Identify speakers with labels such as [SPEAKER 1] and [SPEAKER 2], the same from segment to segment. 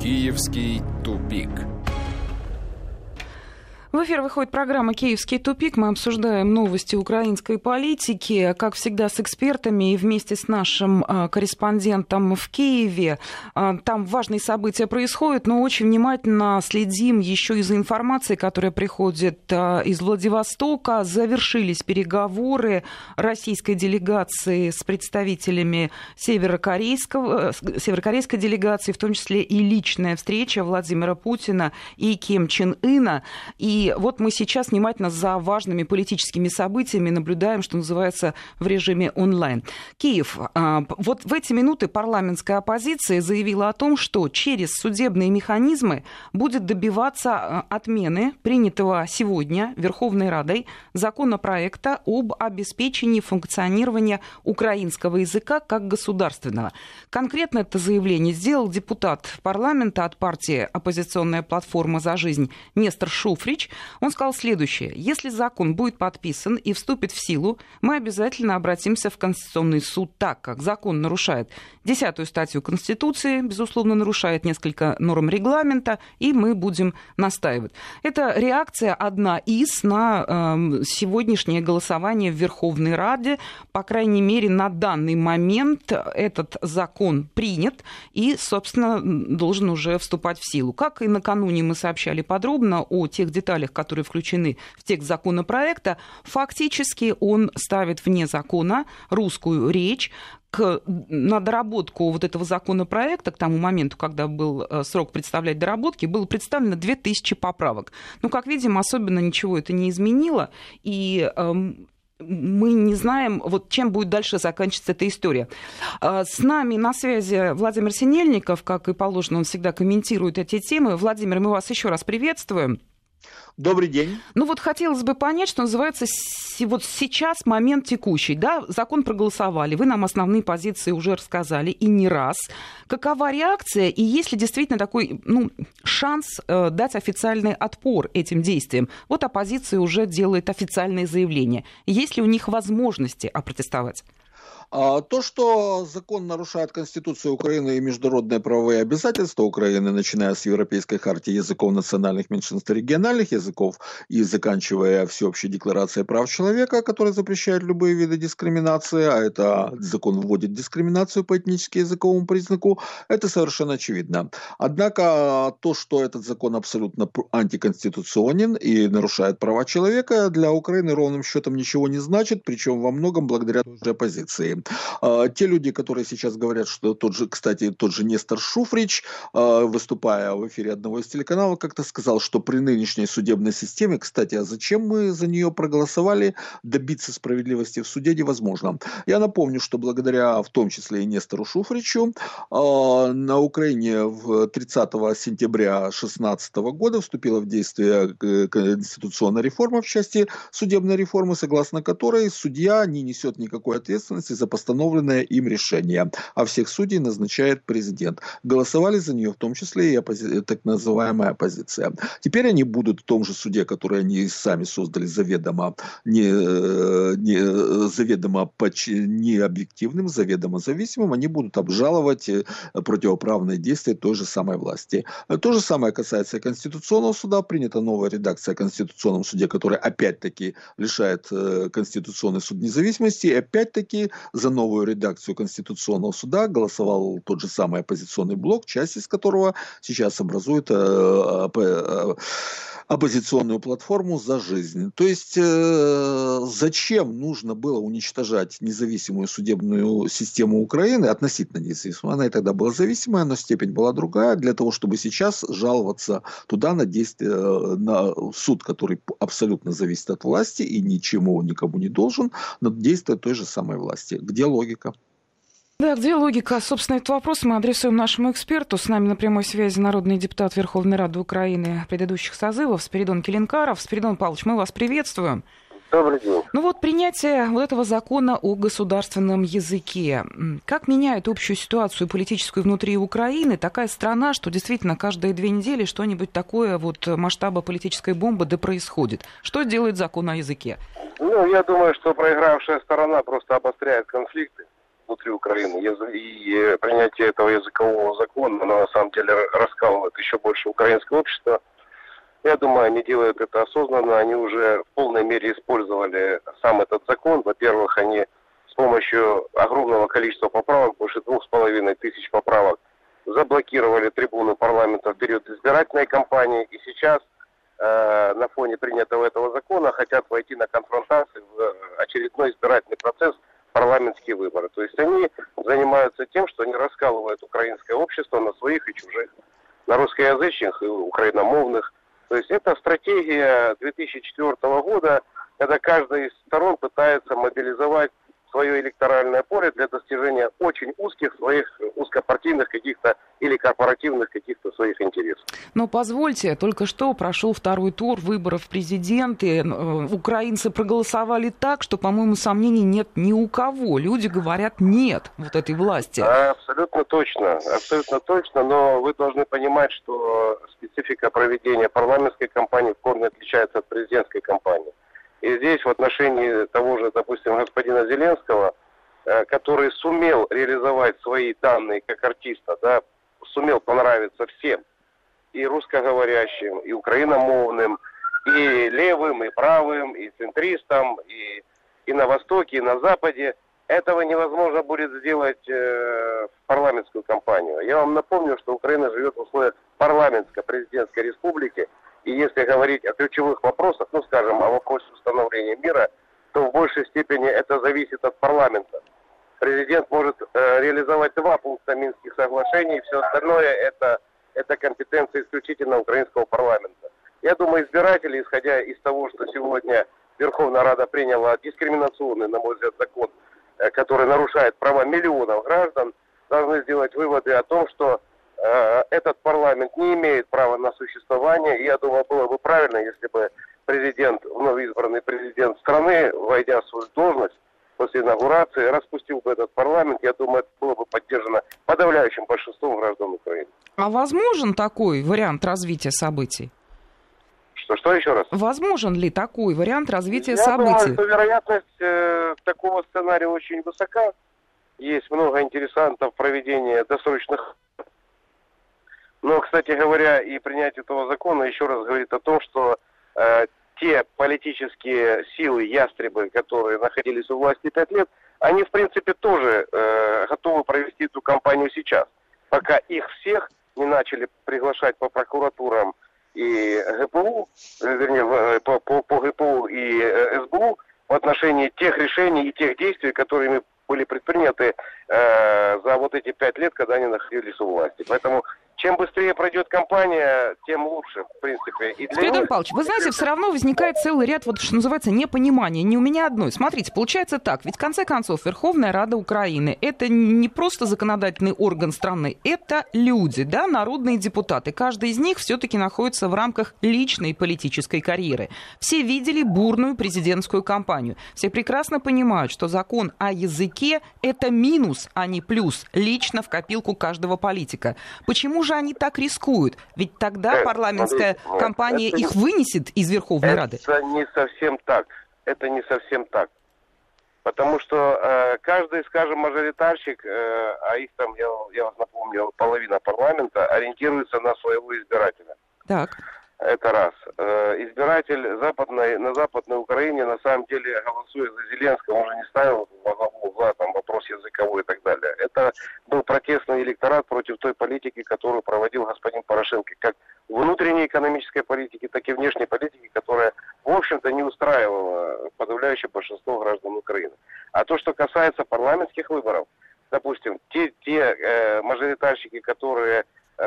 [SPEAKER 1] Киевский тупик.
[SPEAKER 2] В эфир выходит программа «Киевский тупик». Мы обсуждаем новости украинской политики, как всегда, с экспертами и вместе с нашим а, корреспондентом в Киеве. А, там важные события происходят, но очень внимательно следим еще и за информацией, которая приходит а, из Владивостока. Завершились переговоры российской делегации с представителями северокорейского, северокорейской делегации, в том числе и личная встреча Владимира Путина и Ким Чен Ына. И и вот мы сейчас внимательно за важными политическими событиями наблюдаем, что называется, в режиме онлайн. Киев. А, вот в эти минуты парламентская оппозиция заявила о том, что через судебные механизмы будет добиваться а, отмены принятого сегодня Верховной Радой законопроекта об обеспечении функционирования украинского языка как государственного. Конкретно это заявление сделал депутат парламента от партии «Оппозиционная платформа за жизнь» Нестор Шуфрич. Он сказал следующее. Если закон будет подписан и вступит в силу, мы обязательно обратимся в Конституционный суд, так как закон нарушает десятую статью Конституции, безусловно, нарушает несколько норм регламента, и мы будем настаивать. Это реакция одна из на э, сегодняшнее голосование в Верховной Раде. По крайней мере, на данный момент этот закон принят и, собственно, должен уже вступать в силу. Как и накануне мы сообщали подробно о тех деталях, деталях, которые включены в текст законопроекта, фактически он ставит вне закона русскую речь, к, на доработку вот этого законопроекта, к тому моменту, когда был э, срок представлять доработки, было представлено 2000 поправок. Ну, как видим, особенно ничего это не изменило, и эм, мы не знаем, вот чем будет дальше заканчиваться эта история. Э, с нами на связи Владимир Синельников, как и положено, он всегда комментирует эти темы. Владимир, мы вас еще раз приветствуем.
[SPEAKER 3] Добрый день.
[SPEAKER 2] Ну вот хотелось бы понять, что называется, вот сейчас момент текущий, да, закон проголосовали, вы нам основные позиции уже рассказали и не раз. Какова реакция и есть ли действительно такой, ну, шанс э, дать официальный отпор этим действиям? Вот оппозиция уже делает официальные заявления. Есть ли у них возможности опротестовать?
[SPEAKER 3] А то, что закон нарушает Конституцию Украины и международные правовые обязательства Украины, начиная с Европейской хартии языков национальных меньшинств и региональных языков и заканчивая всеобщей декларацией прав человека, которая запрещает любые виды дискриминации, а это закон вводит дискриминацию по этнически языковому признаку, это совершенно очевидно. Однако то, что этот закон абсолютно антиконституционен и нарушает права человека, для Украины ровным счетом ничего не значит, причем во многом благодаря той же оппозиции. А, те люди, которые сейчас говорят, что тот же, кстати, тот же Нестор Шуфрич, а, выступая в эфире одного из телеканалов, как-то сказал, что при нынешней судебной системе, кстати, а зачем мы за нее проголосовали, добиться справедливости в суде невозможно. Я напомню, что благодаря в том числе и Нестору Шуфричу а, на Украине в 30 сентября 2016 года вступила в действие э, конституционная реформа в части судебной реформы, согласно которой судья не несет никакой ответственности за постановленное им решение, а всех судей назначает президент. Голосовали за нее в том числе и оппози- так называемая оппозиция. Теперь они будут в том же суде, который они сами создали заведомо не, э, не заведомо не объективным, заведомо зависимым, они будут обжаловать э, противоправные действия той же самой власти. То же самое касается Конституционного суда. Принята новая редакция о Конституционном суде, которая опять-таки лишает э, Конституционный суд независимости. И опять-таки за новую редакцию Конституционного суда голосовал тот же самый оппозиционный блок, часть из которого сейчас образует э, э, оппозиционную платформу «За жизнь». То есть э, зачем нужно было уничтожать независимую судебную систему Украины, относительно независимую, она и тогда была зависимая, но степень была другая, для того, чтобы сейчас жаловаться туда на действие, на суд, который абсолютно зависит от власти и ничему никому не должен, на действие той же самой власти. Где логика?
[SPEAKER 2] Да, где логика? Собственно, этот вопрос мы адресуем нашему эксперту. С нами на прямой связи народный депутат Верховной Рады Украины предыдущих созывов Спиридон Келенкаров. Спиридон Павлович, мы вас приветствуем.
[SPEAKER 4] Добрый день.
[SPEAKER 2] Ну вот принятие вот этого закона о государственном языке. Как меняет общую ситуацию политическую внутри Украины? Такая страна, что действительно каждые две недели что-нибудь такое вот масштаба политической бомбы да происходит. Что делает закон о языке?
[SPEAKER 4] Ну, я думаю, что проигравшая сторона просто обостряет конфликты внутри Украины. И принятие этого языкового закона, оно на самом деле раскалывает еще больше украинское общество. Я думаю, они делают это осознанно. Они уже в полной мере использовали сам этот закон. Во-первых, они с помощью огромного количества поправок, больше двух с половиной тысяч поправок, заблокировали трибуну парламента в период избирательной кампании. И сейчас э, на фоне принятого этого закона хотят войти на конфронтацию в очередной избирательный процесс парламентские выборы. То есть они занимаются тем, что они раскалывают украинское общество на своих и чужих, на русскоязычных и украиномовных. То есть это стратегия 2004 года, когда каждая из сторон пытается мобилизовать свое электоральное поле для достижения очень узких своих узкопартийных каких-то или корпоративных каких-то своих интересов.
[SPEAKER 2] Но позвольте, только что прошел второй тур выборов президенты. Э, украинцы проголосовали так, что, по-моему, сомнений нет ни у кого. Люди говорят нет вот этой власти.
[SPEAKER 4] Абсолютно точно, абсолютно точно. Но вы должны понимать, что специфика проведения парламентской кампании в корне отличается от президентской кампании. И здесь в отношении того же, допустим, господина Зеленского, э, который сумел реализовать свои данные как артиста, да, сумел понравиться всем, и русскоговорящим, и украиномовным, и левым, и правым, и центристам, и, и на Востоке, и на Западе. Этого невозможно будет сделать э, в парламентскую кампанию. Я вам напомню, что Украина живет в условиях парламентско-президентской республики, и если говорить о ключевых вопросах, ну, скажем, о вопросе установления мира, то в большей степени это зависит от парламента. Президент может э, реализовать два пункта Минских соглашений, все остальное это, это компетенция исключительно украинского парламента. Я думаю, избиратели, исходя из того, что сегодня Верховная Рада приняла дискриминационный, на мой взгляд, закон, э, который нарушает права миллионов граждан, должны сделать выводы о том, что этот парламент не имеет права на существование. И я думаю, было бы правильно, если бы президент, вновь избранный президент страны, войдя в свою должность после инаугурации, распустил бы этот парламент. Я думаю, это было бы поддержано подавляющим большинством граждан Украины.
[SPEAKER 2] А возможен такой вариант развития событий?
[SPEAKER 4] Что, что еще раз?
[SPEAKER 2] Возможен ли такой вариант развития
[SPEAKER 4] Я
[SPEAKER 2] событий?
[SPEAKER 4] Думаю, что вероятность э, такого сценария очень высока. Есть много интересантов проведения досрочных но, кстати говоря, и принятие этого закона еще раз говорит о том, что э, те политические силы, ястребы, которые находились у власти пять лет, они, в принципе, тоже э, готовы провести эту кампанию сейчас, пока их всех не начали приглашать по прокуратурам и ГПУ, э, вернее, э, по, по, по ГПУ и э, СБУ в отношении тех решений и тех действий, которыми были предприняты э, за вот эти пять лет, когда они находились у власти. Поэтому чем быстрее пройдет кампания, тем лучше, в принципе.
[SPEAKER 2] И для Федор Павлович, вы знаете, все равно возникает целый ряд, вот что называется, непонимания. Не у меня одной. Смотрите, получается так, ведь в конце концов Верховная Рада Украины это не просто законодательный орган страны, это люди, да, народные депутаты. Каждый из них все-таки находится в рамках личной политической карьеры. Все видели бурную президентскую кампанию. Все прекрасно понимают, что закон о языке это минус, а не плюс, лично в копилку каждого политика. Почему же они так рискуют? Ведь тогда парламентская смотрите, кампания их не, вынесет из Верховной
[SPEAKER 4] это
[SPEAKER 2] Рады.
[SPEAKER 4] Это не совсем так. Это не совсем так. Потому что э, каждый, скажем, мажоритарщик, э, а их там, я, я вас напомню, половина парламента, ориентируется на своего избирателя.
[SPEAKER 2] Так.
[SPEAKER 4] Это раз. Э, избиратель западной, на Западной Украине на самом деле голосуя за Зеленского, он же не ставил угла там вопрос языковой и так далее. Это был протестный электорат против той политики, которую проводил господин Порошенко, как внутренней экономической политики, так и внешней политики, которая, в общем-то, не устраивала подавляющее большинство граждан Украины. А то, что касается парламентских выборов, допустим, те, те э, мажоритарщики, которые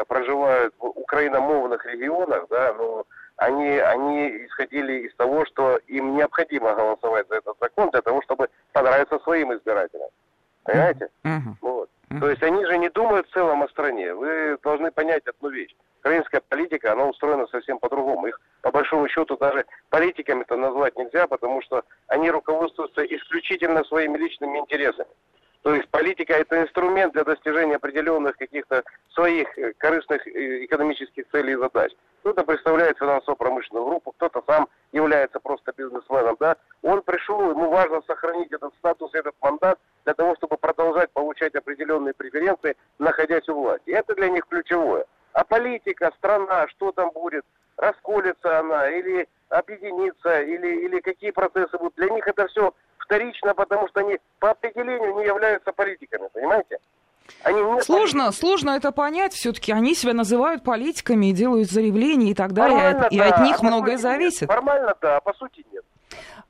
[SPEAKER 4] проживают в украиномовных регионах, да, ну, они, они исходили из того, что им необходимо голосовать за этот закон для того, чтобы понравиться своим избирателям. Понимаете? Uh-huh. Вот. Uh-huh. То есть они же не думают в целом о стране. Вы должны понять одну вещь. Украинская политика, она устроена совсем по-другому. Их, по большому счету, даже политиками-то назвать нельзя, потому что они руководствуются исключительно своими личными интересами. То есть политика это инструмент для достижения определенных каких-то своих э, корыстных э, экономических целей и задач. Кто-то представляет финансово-промышленную группу, кто-то сам является просто бизнесменом, да. Он пришел, ему важно сохранить этот статус, этот мандат для того, чтобы продолжать получать определенные преференции, находясь у власти. Это для них ключевое. А политика, страна, что там будет, расколется она или объединится, или, или какие процессы будут, для них это все вторично, потому что они по определению не являются политиками, понимаете?
[SPEAKER 2] Они сложно, политики. сложно это понять. Все-таки они себя называют политиками и делают заявления и так далее. и да, от них а многое зависит.
[SPEAKER 4] Нет. Формально да, а по сути нет.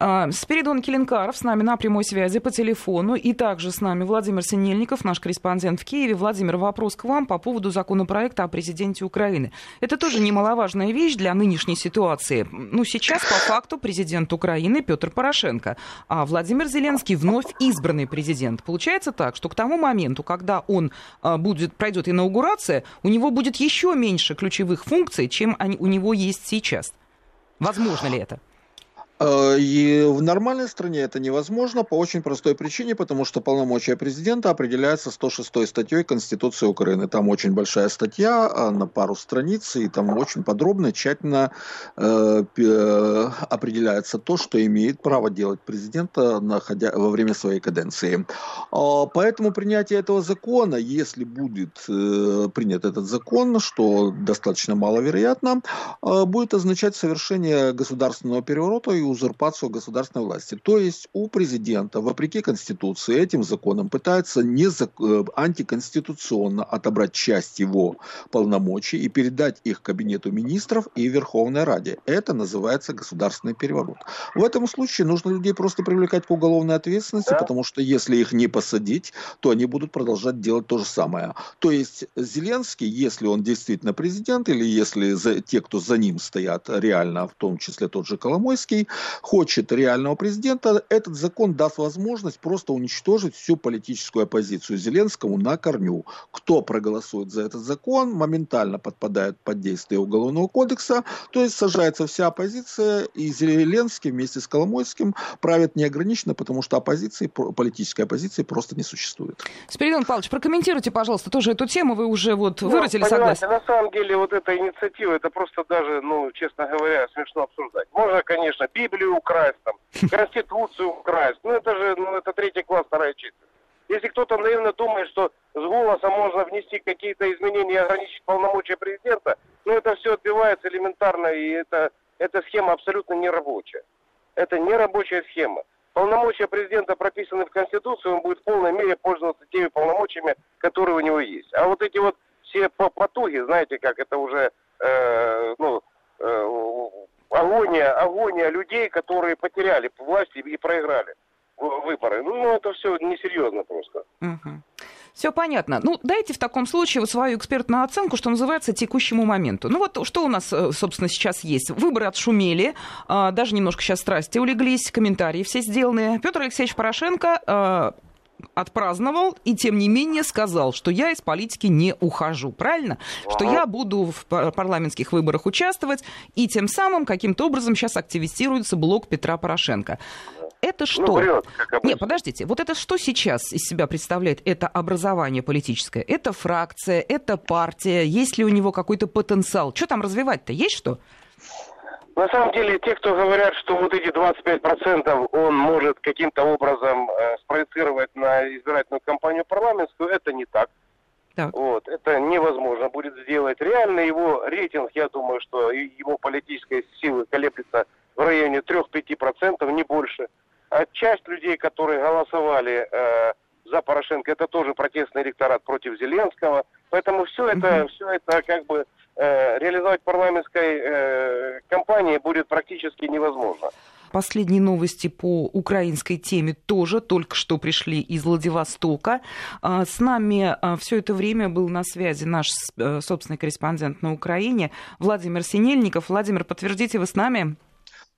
[SPEAKER 2] А, Спиридон Келенкаров с нами на прямой связи по телефону. И также с нами Владимир Синельников, наш корреспондент в Киеве. Владимир, вопрос к вам по поводу законопроекта о президенте Украины. Это тоже немаловажная вещь для нынешней ситуации. Ну, сейчас по факту президент Украины Петр Порошенко, а Владимир Зеленский вновь избранный президент. Получается так, что к тому моменту, когда он а, будет, пройдет инаугурация, у него будет еще меньше ключевых функций, чем они, у него есть сейчас. Возможно ли это?
[SPEAKER 3] Э, и в нормальной стране это невозможно по очень простой причине, потому что полномочия президента определяются 106 статьей Конституции Украины. Там очень большая статья а, на пару страниц, и там очень подробно, тщательно э, э, определяется то, что имеет право делать президента находя, во время своей каденции. Э, поэтому принятие этого закона, если будет э, принят этот закон, что достаточно маловероятно, э, будет означать совершение государственного переворота и узурпацию государственной власти. То есть у президента, вопреки Конституции, этим законом пытаются не зак... Э, антиконституционно отобрать часть его полномочий и передать их Кабинету министров и Верховной Раде. Это называется государственный переворот. В этом случае нужно людей просто привлекать к уголовной ответственности, потому что если их не посадить, то они будут продолжать делать то же самое. То есть Зеленский, если он действительно президент, или если за, те, кто за ним стоят реально, в том числе тот же Коломойский, хочет реального президента, этот закон даст возможность просто уничтожить всю политическую оппозицию Зеленскому на корню. Кто проголосует за этот закон, моментально подпадает под действие Уголовного кодекса, то есть сажается вся оппозиция, и Зеленский вместе с Коломойским правит неограниченно, потому что оппозиции, политической оппозиции просто не существует.
[SPEAKER 2] Спиридон Павлович, прокомментируйте, пожалуйста, тоже эту тему, вы уже вот ну, выразили согласие.
[SPEAKER 4] На самом деле вот эта инициатива, это просто даже, ну, честно говоря, смешно обсуждать. Можно, конечно, Библию украсть, там, Конституцию украсть. Ну, это же, ну, это третий класс, вторая чистая. Если кто-то наивно думает, что с голоса можно внести какие-то изменения и ограничить полномочия президента, ну, это все отбивается элементарно, и это, эта схема абсолютно не рабочая. Это не рабочая схема. Полномочия президента прописаны в Конституции, он будет в полной мере пользоваться теми полномочиями, которые у него есть. А вот эти вот все потуги, знаете, как это уже, э, ну, э, агония, агония людей, которые потеряли власть и проиграли выборы. Ну, ну это все несерьезно просто.
[SPEAKER 2] Все понятно. Ну, дайте в таком случае вот свою экспертную оценку, что называется, текущему моменту. Ну вот что у нас, э, собственно, сейчас есть? Выборы отшумели, а, даже немножко сейчас страсти улеглись, комментарии все сделаны. Петр Алексеевич Порошенко а, отпраздновал и, тем не менее, сказал, что я из политики не ухожу. Правильно? Ага. Что я буду в парламентских выборах участвовать, и тем самым каким-то образом сейчас активизируется блок Петра Порошенко. Это ну, что? Ну, врет, Нет, подождите, вот это что сейчас из себя представляет? Это образование политическое, это фракция, это партия, есть ли у него какой-то потенциал? Что там развивать-то? Есть что?
[SPEAKER 4] На самом деле, те, кто говорят, что вот эти 25% он может каким-то образом э, спроецировать на избирательную кампанию парламентскую, это не так. Так. Вот, это невозможно будет сделать. Реально его рейтинг, я думаю, что его политическая сила колеблется в районе 3-5%, не больше. А часть людей, которые голосовали э, за Порошенко, это тоже протестный электорат против Зеленского. Поэтому все это, все это как бы реализовать парламентской э, кампании будет практически невозможно.
[SPEAKER 2] Последние новости по украинской теме тоже только что пришли из Владивостока. А, с нами а, все это время был на связи наш э, собственный корреспондент на Украине Владимир Синельников. Владимир, подтвердите, вы с нами?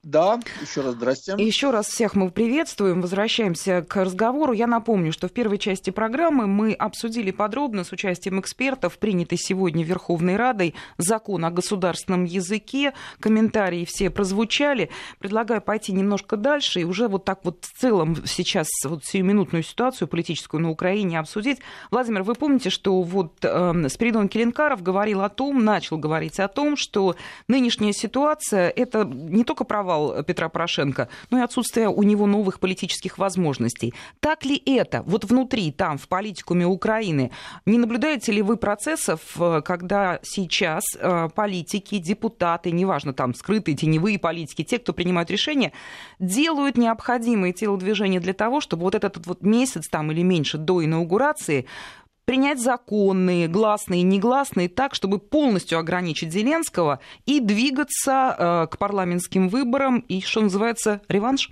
[SPEAKER 3] Да, еще раз здрасте.
[SPEAKER 2] Еще раз всех мы приветствуем. Возвращаемся к разговору. Я напомню, что в первой части программы мы обсудили подробно с участием экспертов принятый сегодня Верховной Радой закон о государственном языке. Комментарии все прозвучали. Предлагаю пойти немножко дальше и уже вот так вот в целом сейчас вот сиюминутную ситуацию политическую на Украине обсудить. Владимир, вы помните, что вот э, Спиридон Келенкаров говорил о том, начал говорить о том, что нынешняя ситуация это не только провал провал Петра Порошенко, но и отсутствие у него новых политических возможностей. Так ли это вот внутри, там, в политикуме Украины? Не наблюдаете ли вы процессов, э, когда сейчас э, политики, депутаты, неважно, там, скрытые, теневые политики, те, кто принимают решения, делают необходимые телодвижения для того, чтобы вот этот вот месяц там или меньше до инаугурации принять законные, гласные и негласные так, чтобы полностью ограничить Зеленского и двигаться э, к парламентским выборам и, что называется, реванш?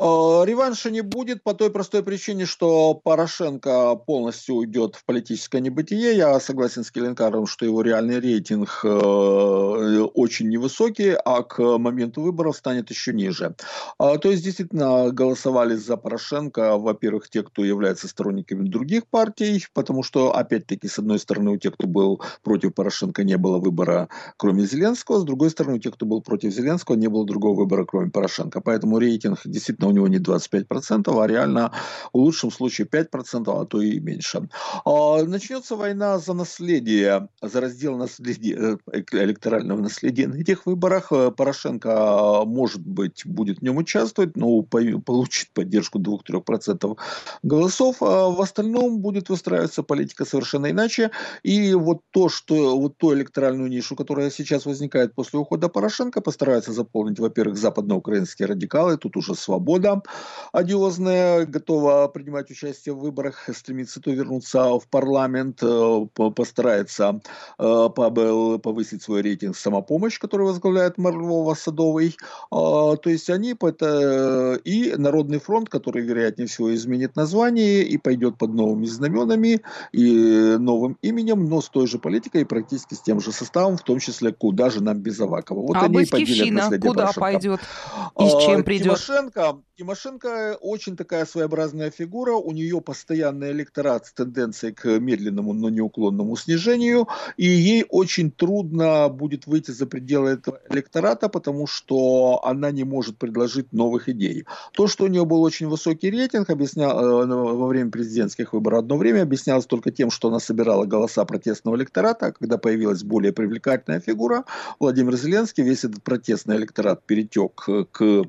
[SPEAKER 3] Э, реванша не будет по той простой причине, что Порошенко полностью уйдет в политическое небытие. Я согласен с Келенкаром, что его реальный рейтинг э, очень невысокий, а к моменту выборов станет еще ниже. А, то есть, действительно, голосовали за Порошенко, во-первых, те, кто является сторонниками других партий, потому что, опять-таки, с одной стороны, у тех, кто был против Порошенко, не было выбора, кроме Зеленского, с другой стороны, у тех, кто был против Зеленского, не было другого выбора, кроме Порошенко. Поэтому рейтинг действительно у него не 25%, а реально в лучшем случае 5%, а то и меньше. А, начнется война за наследие, за раздел наследия, э, электорального наследия. На этих выборах э, Порошенко, может быть, будет в нем участвовать, но получит поддержку 2-3% голосов. А в остальном будет выстраиваться политика совершенно иначе. И вот то, что вот ту электоральную нишу, которая сейчас возникает после ухода Порошенко, постараются заполнить, во-первых, западноукраинские радикалы, тут уже свобода, года одиозная, готова принимать участие в выборах, стремится то вернуться в парламент, э, постарается э, повысить свой рейтинг самопомощь, который возглавляет Марлова Садовый. А, то есть они и Народный фронт, который, вероятнее всего, изменит название и пойдет под новыми знаменами и новым именем, но с той же политикой и практически с тем же составом, в том числе куда же нам без Авакова.
[SPEAKER 2] Вот а они Батькивщина куда Порошенко. пойдет и с а, чем придет?
[SPEAKER 3] Тимошенко, Тимошенко очень такая своеобразная фигура, у нее постоянный электорат с тенденцией к медленному, но неуклонному снижению, и ей очень трудно будет выйти за пределы этого электората, потому что она не может предложить новых идей. То, что у нее был очень высокий рейтинг, объяснял, э, во время президентских выборов одно время объяснялось только тем, что она собирала голоса протестного электората, а когда появилась более привлекательная фигура, Владимир Зеленский, весь этот протестный электорат перетек к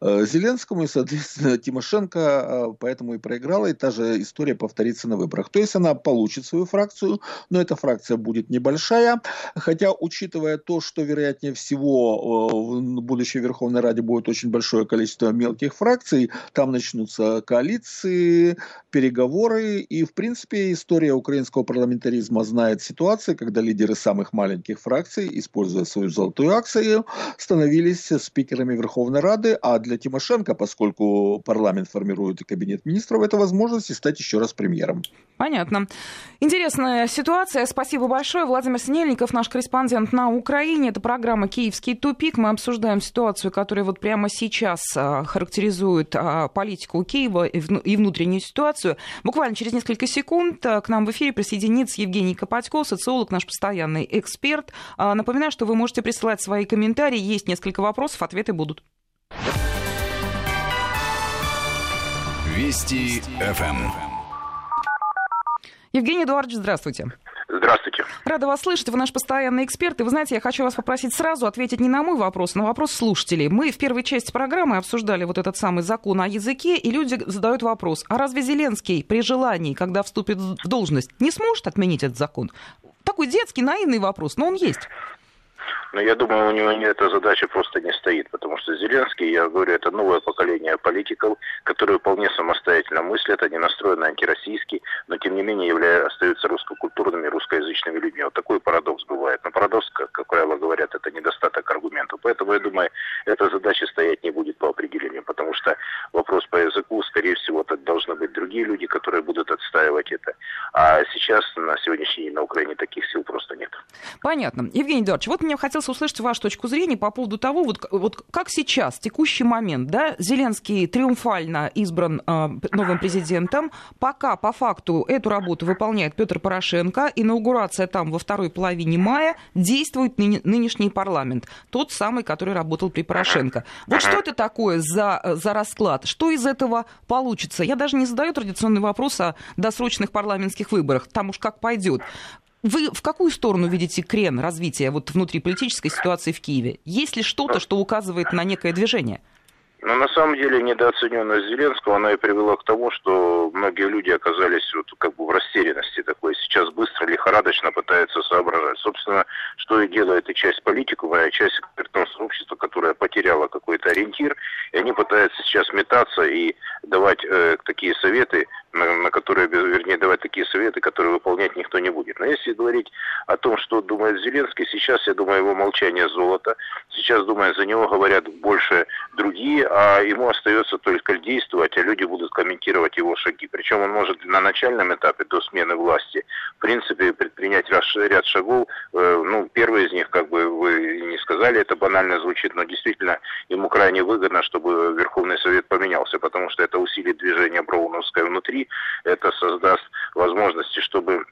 [SPEAKER 3] э, Зеленскому, и соответственно, Тимошенко а, поэтому и проиграла, и та же история повторится на выборах. То есть она получит свою фракцию, но эта фракция будет небольшая, хотя, учитывая то, что, вероятнее всего, в будущей Верховной Раде будет очень большое количество мелких фракций, там начнутся коалиции, переговоры, и, в принципе, история украинского парламентаризма знает ситуации, когда лидеры самых маленьких фракций, используя свою золотую акцию, становились спикерами Верховной Рады, а для Тимошенко, поскольку поскольку парламент формирует кабинет министров, это возможность стать еще раз премьером.
[SPEAKER 2] Понятно. Интересная ситуация. Спасибо большое. Владимир Синельников, наш корреспондент на Украине. Это программа «Киевский тупик». Мы обсуждаем ситуацию, которая вот прямо сейчас а, характеризует а, политику Киева и внутреннюю ситуацию. Буквально через несколько секунд а, к нам в эфире присоединится Евгений Копатько, социолог, наш постоянный эксперт. Напоминаю, что вы можете присылать свои комментарии. Есть несколько вопросов, ответы будут.
[SPEAKER 1] Вести ФМ.
[SPEAKER 2] Евгений Эдуардович, здравствуйте.
[SPEAKER 4] Здравствуйте.
[SPEAKER 2] Рада вас слышать. Вы наш постоянный эксперт. И вы знаете, я хочу вас попросить сразу ответить не на мой вопрос, а на вопрос слушателей. Мы в первой части программы обсуждали вот этот самый закон о языке, и люди задают вопрос, а разве Зеленский при желании, когда вступит в должность, не сможет отменить этот закон? Такой детский, наивный вопрос, но он есть.
[SPEAKER 4] Но я думаю, у него эта задача просто не стоит, потому что Зеленский, я говорю, это новое поколение политиков, которые вполне самостоятельно мыслят, они настроены антироссийски, но тем не менее являются, остаются русскокультурными, русскоязычными людьми. Вот такой парадокс бывает. Но парадокс, как, как правило говорят, это недостаток аргументов. Поэтому я думаю, эта задача стоять не будет по определению, потому что вопрос по языку, скорее всего, это должны быть другие люди, которые будут отстаивать это. А сейчас, на сегодняшний день на Украине таких сил просто нет.
[SPEAKER 2] Понятно. Евгений Эдуардович, вот мне хотелось услышать вашу точку зрения по поводу того, вот, вот как сейчас, текущий момент, да, Зеленский триумфально избран э, новым президентом, пока по факту эту работу выполняет Петр Порошенко, инаугурация там во второй половине мая, действует ны- нынешний парламент, тот самый, который работал при Порошенко. Вот что это такое за, за расклад? Что из этого получится? Я даже не задаю традиционный вопрос о досрочных парламентских выборах, там уж как пойдет. Вы в какую сторону видите крен развития вот внутриполитической ситуации в Киеве? Есть ли что-то, что указывает на некое движение?
[SPEAKER 5] Но на самом деле недооцененность Зеленского, она и привела к тому, что многие люди оказались вот как бы в растерянности такой. Сейчас быстро, лихорадочно пытаются соображать. Собственно, что и делает и часть политиков, и часть экспертного сообщества, которая потеряла какой-то ориентир, и они пытаются сейчас метаться и давать э, такие советы, на, на которые, вернее, давать такие советы, которые выполнять никто не будет. Но если говорить о том, что думает Зеленский, сейчас, я думаю, его молчание золото. Сейчас, думаю, за него говорят больше другие, а ему остается только действовать, а люди будут комментировать его шаги. Причем он может на начальном этапе до смены власти, в принципе, предпринять ряд шагов. Э, ну, первый из них, как бы вы не сказали, это банально звучит, но действительно ему крайне выгодно, чтобы Верховный Совет поменялся, потому что это усилит движение Броуновское внутри, это создаст возможности, чтобы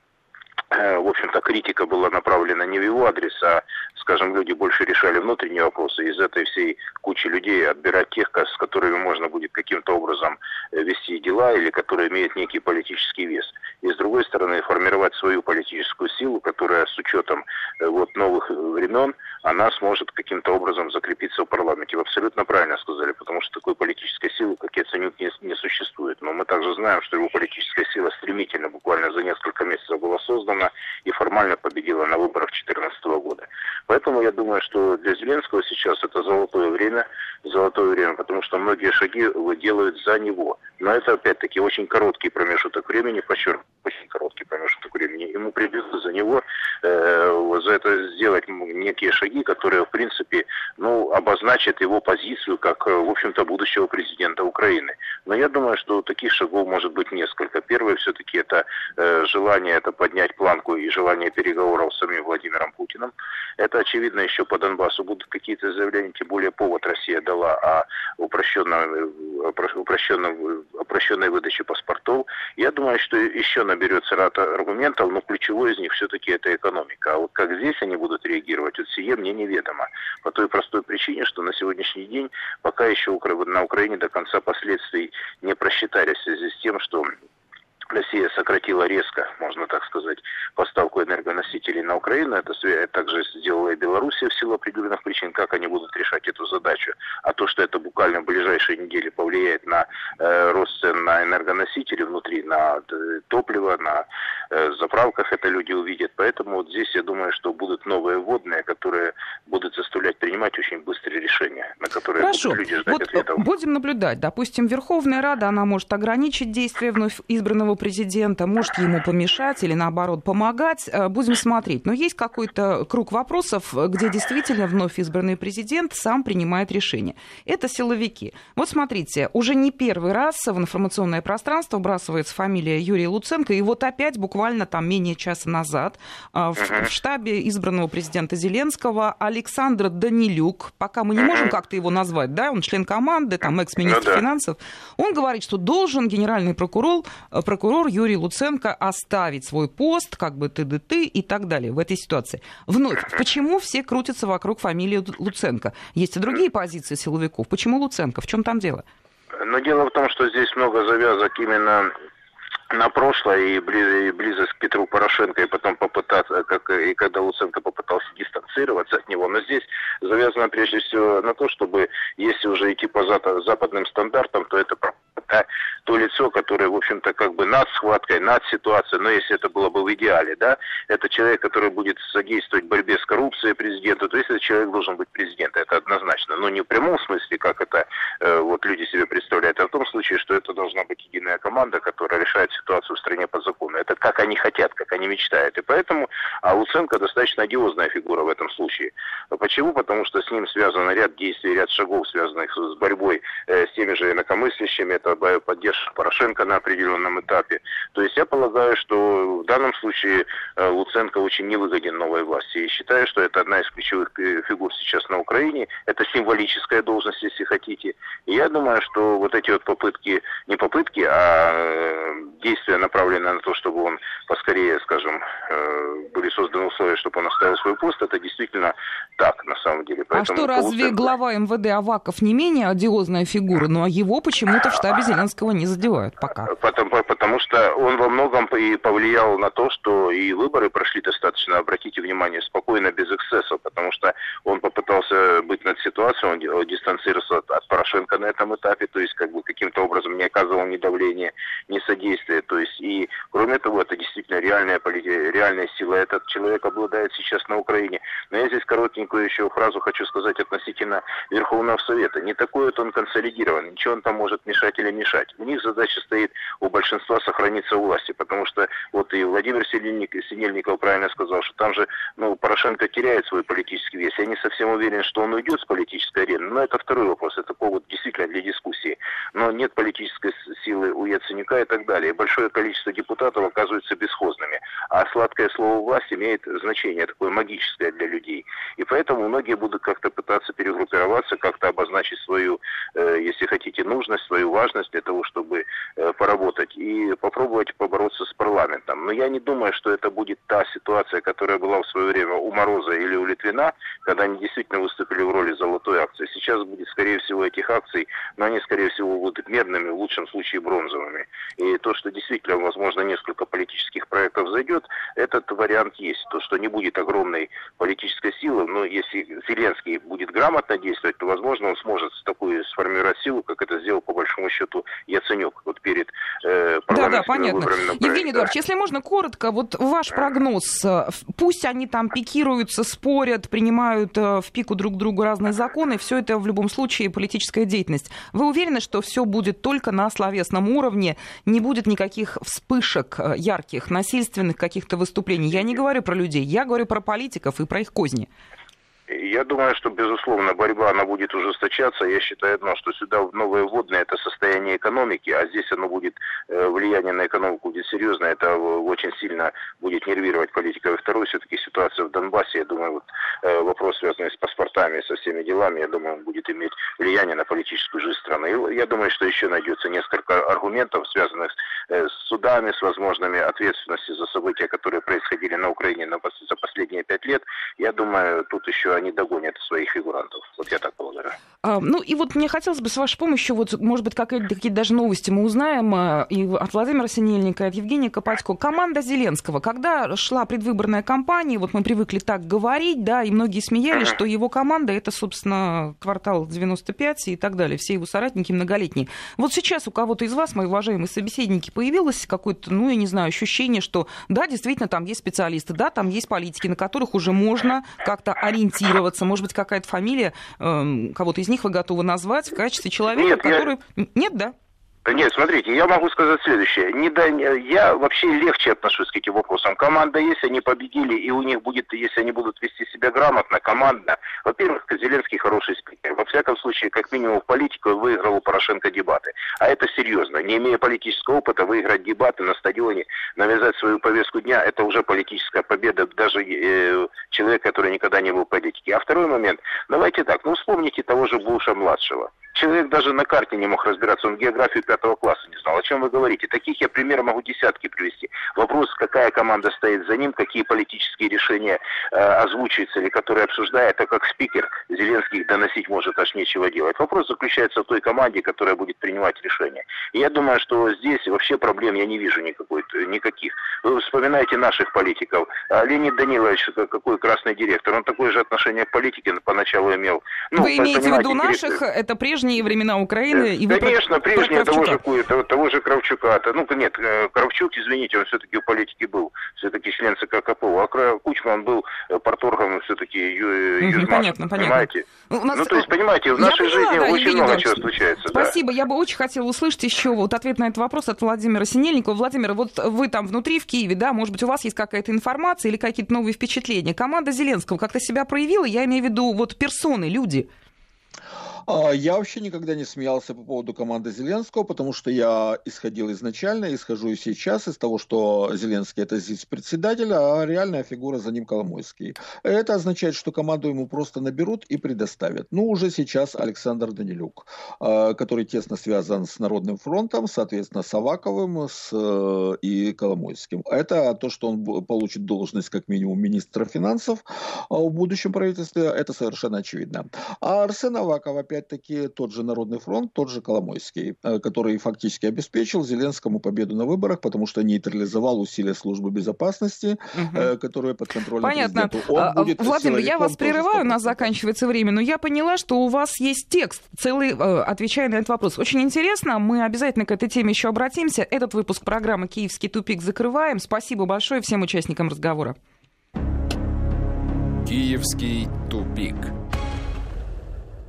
[SPEAKER 5] э, в общем-то, критика была направлена не в его адрес, а, скажем, люди больше решали внутренние вопросы. Из этой всей кучи людей отбирать тех, с которыми можно будет каким-то образом э, вести дела или которые имеют некий политический вес. И, с другой стороны, формировать свою политическую силу, которая с учетом э, вот, новых времен, она сможет каким-то образом закрепиться в парламенте. Вы абсолютно правильно сказали, потому что такой политической силы, как я ценю, не, не существует. Но мы также знаем, что его политическая сила стремительно, буквально за несколько месяцев была создана и формально победила на выборах 2014 года. Поэтому я думаю, что для Зеленского сейчас это золотое время, золотое время, потому что многие шаги делают за него. Но это, опять-таки, очень короткий промежуток времени, подчеркну, очень короткий промежуток времени. Ему придется за него, э, за это сделать некие шаги, которые, в принципе, ну, обозначат его позицию как, в общем-то, будущего президента Украины. Но я думаю, что таких шагов может быть несколько. Первое, все-таки, это э, желание это поднять планку и желание переговоров с самим Владимиром Путиным. Это, очевидно, еще по Донбассу будут какие-то заявления, тем более повод Россия дала о упрощенном, упрощенном, упрощенной выдаче паспортов. Я думаю, что еще наберется ряд аргументов, но ключевой из них все-таки это экономика. А вот как здесь они будут реагировать, вот сие мне неведомо. По той простой причине, что на сегодняшний день пока еще на Украине до конца последствий не просчитались в связи с тем, что Россия сократила резко, можно так сказать, поставку энергоносителей на Украину. Это также сделала и Белоруссия в силу определенных причин, как они будут решать эту задачу. А то, что это буквально в ближайшие недели повлияет на э, рост цен на энергоносители внутри, на э, топливо, на э, заправках, это люди увидят. Поэтому вот здесь я думаю, что будут новые вводные, которые будут заставлять принимать очень которые
[SPEAKER 2] Хорошо.
[SPEAKER 5] будут люди ждать
[SPEAKER 2] вот
[SPEAKER 5] ответов.
[SPEAKER 2] Будем наблюдать. Допустим, Верховная Рада, она может ограничить действия вновь избранного президента, может ему помешать или наоборот помогать. Э, будем смотреть. Но есть какой-то круг вопросов, где действительно вновь избранный президент сам принимает решение. Это силовики. Вот смотрите, уже не первый раз в информационное пространство вбрасывается фамилия Юрия Луценко, и вот опять буквально там менее часа назад э, в, в штабе избранного президента Зеленского Александр Данилюк, пока мы не можем как-то его назвать, да, он член команды, там экс-министр ну, да. финансов, он говорит, что должен генеральный прокурор, э, прокурор Юрий Луценко оставить свой пост, как бы ты ты и так далее в этой ситуации. Вновь, почему все крутятся вокруг фамилии Луценко? Есть и другие позиции силовиков. Почему Луценко? В чем там дело?
[SPEAKER 5] Но дело в том, что здесь много завязок именно на прошлое и близость к Петру Порошенко, и потом попытаться, как и когда Луценко попытался дистанцироваться от него. Но здесь завязано прежде всего на то, чтобы, если уже идти по западным стандартам, то это то лицо, которое, в общем-то, как бы над схваткой, над ситуацией, но если это было бы в идеале, да, это человек, который будет содействовать борьбе с коррупцией президента, то есть этот человек должен быть президентом, это однозначно, но не в прямом смысле, как это э, вот люди себе представляют, а в том случае, что это должна быть единая команда, которая решает ситуацию в стране по закону. Это как они хотят, как они мечтают. И поэтому а Луценко достаточно одиозная фигура в этом случае. Почему? Потому что с ним связан ряд действий, ряд шагов, связанных с борьбой э, с теми же инакомыслящими, это поддержка Порошенко на определенном этапе. То есть я полагаю, что в данном случае э, Луценко очень невыгоден новой власти. И считаю, что это одна из ключевых фигур сейчас на Украине. Это символическая должность, если хотите. И я думаю, что вот эти вот попытки, не попытки, а э, действия, направленные на то, чтобы он поскорее, скажем, э, были созданы условия, чтобы он оставил свой пост, это действительно так, на самом деле.
[SPEAKER 2] Поэтому а что, разве Луценко... глава МВД Аваков не менее одиозная фигура, но его почему-то в штабе Зеленского не задевают пока.
[SPEAKER 5] Потому, потому что он во многом и повлиял на то, что и выборы прошли достаточно, обратите внимание, спокойно, без эксцессов, потому что он попытался быть над ситуацией, он дистанцировался от, от Порошенко на этом этапе, то есть как бы каким-то образом не оказывал ни давления, ни содействия, то есть и кроме того, это действительно реальная, реальная сила, этот человек обладает сейчас на Украине. Но я здесь коротенькую еще фразу хочу сказать относительно Верховного Совета. Не такой вот он консолидирован, ничего он там может мешать или мешать. У них задача стоит у большинства сохраниться у власти, потому что вот и Владимир Синельников правильно сказал, что там же ну, Порошенко теряет свой политический вес. Я не совсем уверен, что он уйдет с политической арены, но это второй вопрос, это повод действительно для дискуссии. Но нет политической у Яценюка и так далее. Большое количество депутатов оказываются бесхозными, а сладкое слово власть имеет значение такое магическое для людей. И поэтому многие будут как-то пытаться перегруппироваться, как-то обозначить свою, э, если хотите, нужность, свою важность для того, чтобы э, поработать и попробовать побороться с парламентом. Но я не думаю, что это будет та ситуация, которая была в свое время у Мороза или у Литвина, когда они действительно выступили в роли золотой акции. Сейчас будет, скорее всего, этих акций, но они, скорее всего, будут медными, в лучшем случае бронзовыми. И то, что действительно, возможно, несколько политических проектов зайдет, этот вариант есть. То, что не будет огромной политической силы, но если Зеленский будет грамотно действовать, то, возможно, он сможет такую сформировать силу, как это сделал, по большому счету, Яценюк вот перед э,
[SPEAKER 2] да, да, понятно. Евгений Эдуардович, если можно коротко, вот ваш прогноз. Э, пусть они там пикируются, спорят, принимают э, в пику друг другу разные законы, все это в любом случае политическая деятельность. Вы уверены, что все будет только на словесном уровне, не будет никаких вспышек э, ярких, насильственных каких-то выступлений? Я не говорю про людей, я говорю про политиков и про их козни.
[SPEAKER 5] Я думаю, что, безусловно, борьба, она будет ужесточаться. Я считаю одно, что сюда новое вводное – это состояние экономики, а здесь оно будет, э, влияние на экономику будет серьезно, это очень сильно будет нервировать политика. И второе, все-таки ситуация в Донбассе, я думаю, вот э, вопрос, связанный с паспортами, со всеми делами, я думаю, он будет иметь влияние на политическую жизнь страны. И я думаю, что еще найдется несколько аргументов, связанных э, с судами, с возможными ответственностью за события, которые происходили на Украине за последние пять лет. Я думаю, тут еще они догонят своих фигурантов. Вот я так полагаю.
[SPEAKER 2] А, ну и вот мне хотелось бы с вашей помощью, вот, может быть, какие-то какие даже новости мы узнаем а, и от Владимира Синельника, и от Евгения Копатько. Команда Зеленского, когда шла предвыборная кампания, вот мы привыкли так говорить, да, и многие смеялись, что его команда это, собственно, квартал 95 и так далее, все его соратники многолетние. Вот сейчас у кого-то из вас, мои уважаемые собеседники, появилось какое-то, ну, я не знаю, ощущение, что да, действительно, там есть специалисты, да, там есть политики, на которых уже можно как-то ориентироваться ассоциироваться? Может быть, какая-то фамилия э, кого-то из них вы готовы назвать в качестве человека, Нет, который... Я... Нет, да?
[SPEAKER 5] Нет, смотрите, я могу сказать следующее. Не да, я вообще легче отношусь к этим вопросам. Команда есть, они победили, и у них будет, если они будут вести себя грамотно, командно. Во-первых, Зеленский хороший спикер. Во всяком случае, как минимум в политику выиграл у Порошенко дебаты. А это серьезно. Не имея политического опыта, выиграть дебаты на стадионе, навязать свою повестку дня, это уже политическая победа даже э, человека, который никогда не был в политике. А второй момент, давайте так, ну вспомните того же Буша-младшего. Человек даже на карте не мог разбираться, он географию пятого класса не знал. О чем вы говорите? Таких я примеры могу десятки привести. Вопрос, какая команда стоит за ним, какие политические решения э, озвучиваются или которые обсуждает, а как спикер Зеленский доносить может аж нечего делать. Вопрос заключается в той команде, которая будет принимать решения. И я думаю, что здесь вообще проблем я не вижу никакой, никаких. Вы вспоминаете наших политиков. А Леонид Данилович, какой красный директор, он такое же отношение к политике поначалу имел.
[SPEAKER 2] Ну, вы имеете в виду наших, это прежде прежние времена Украины.
[SPEAKER 5] И вы Конечно, про, прежние про того, же, того, того же Кравчука. -то. Ну, нет, э, Кравчук, извините, он все-таки в политике был, все-таки член ЦК КПО. А Кучма, он был э, порторгом все-таки Южмаш,
[SPEAKER 2] понятно, понимаете?
[SPEAKER 5] Понятно. Ну, нас... Ну, то есть, понимаете, в нашей поняла, жизни да, очень много чего случается.
[SPEAKER 2] Спасибо.
[SPEAKER 5] Да.
[SPEAKER 2] Я бы очень хотела услышать еще вот ответ на этот вопрос от Владимира Синельникова. Владимир, вот вы там внутри в Киеве, да, может быть, у вас есть какая-то информация или какие-то новые впечатления? Команда Зеленского как-то себя проявила? Я имею в виду вот персоны, люди.
[SPEAKER 3] А, я вообще никогда не смеялся по поводу команды Зеленского, потому что я исходил изначально, исхожу и сейчас из того, что Зеленский это зиц-председатель, а реальная фигура за ним Коломойский. Это означает, что команду ему просто наберут и предоставят. Ну, уже сейчас Александр Данилюк, а, который тесно связан с Народным фронтом, соответственно, с Аваковым с, э, и Коломойским. Это то, что он получит должность как минимум министра финансов а в будущем правительстве, это совершенно очевидно. А Арсен Аваков, опять-таки, тот же Народный фронт, тот же Коломойский, э, который фактически обеспечил Зеленскому победу на выборах, потому что нейтрализовал усилия службы безопасности, угу. которые под контролем
[SPEAKER 2] Понятно. Он будет Владимир, я вас прерываю, у нас заканчивается время, но я поняла, что у вас есть текст, целый, отвечая на этот вопрос. Очень интересно, мы обязательно к этой теме еще обратимся. Этот выпуск программы «Киевский тупик» закрываем. Спасибо большое всем участникам разговора.
[SPEAKER 1] Киевский тупик.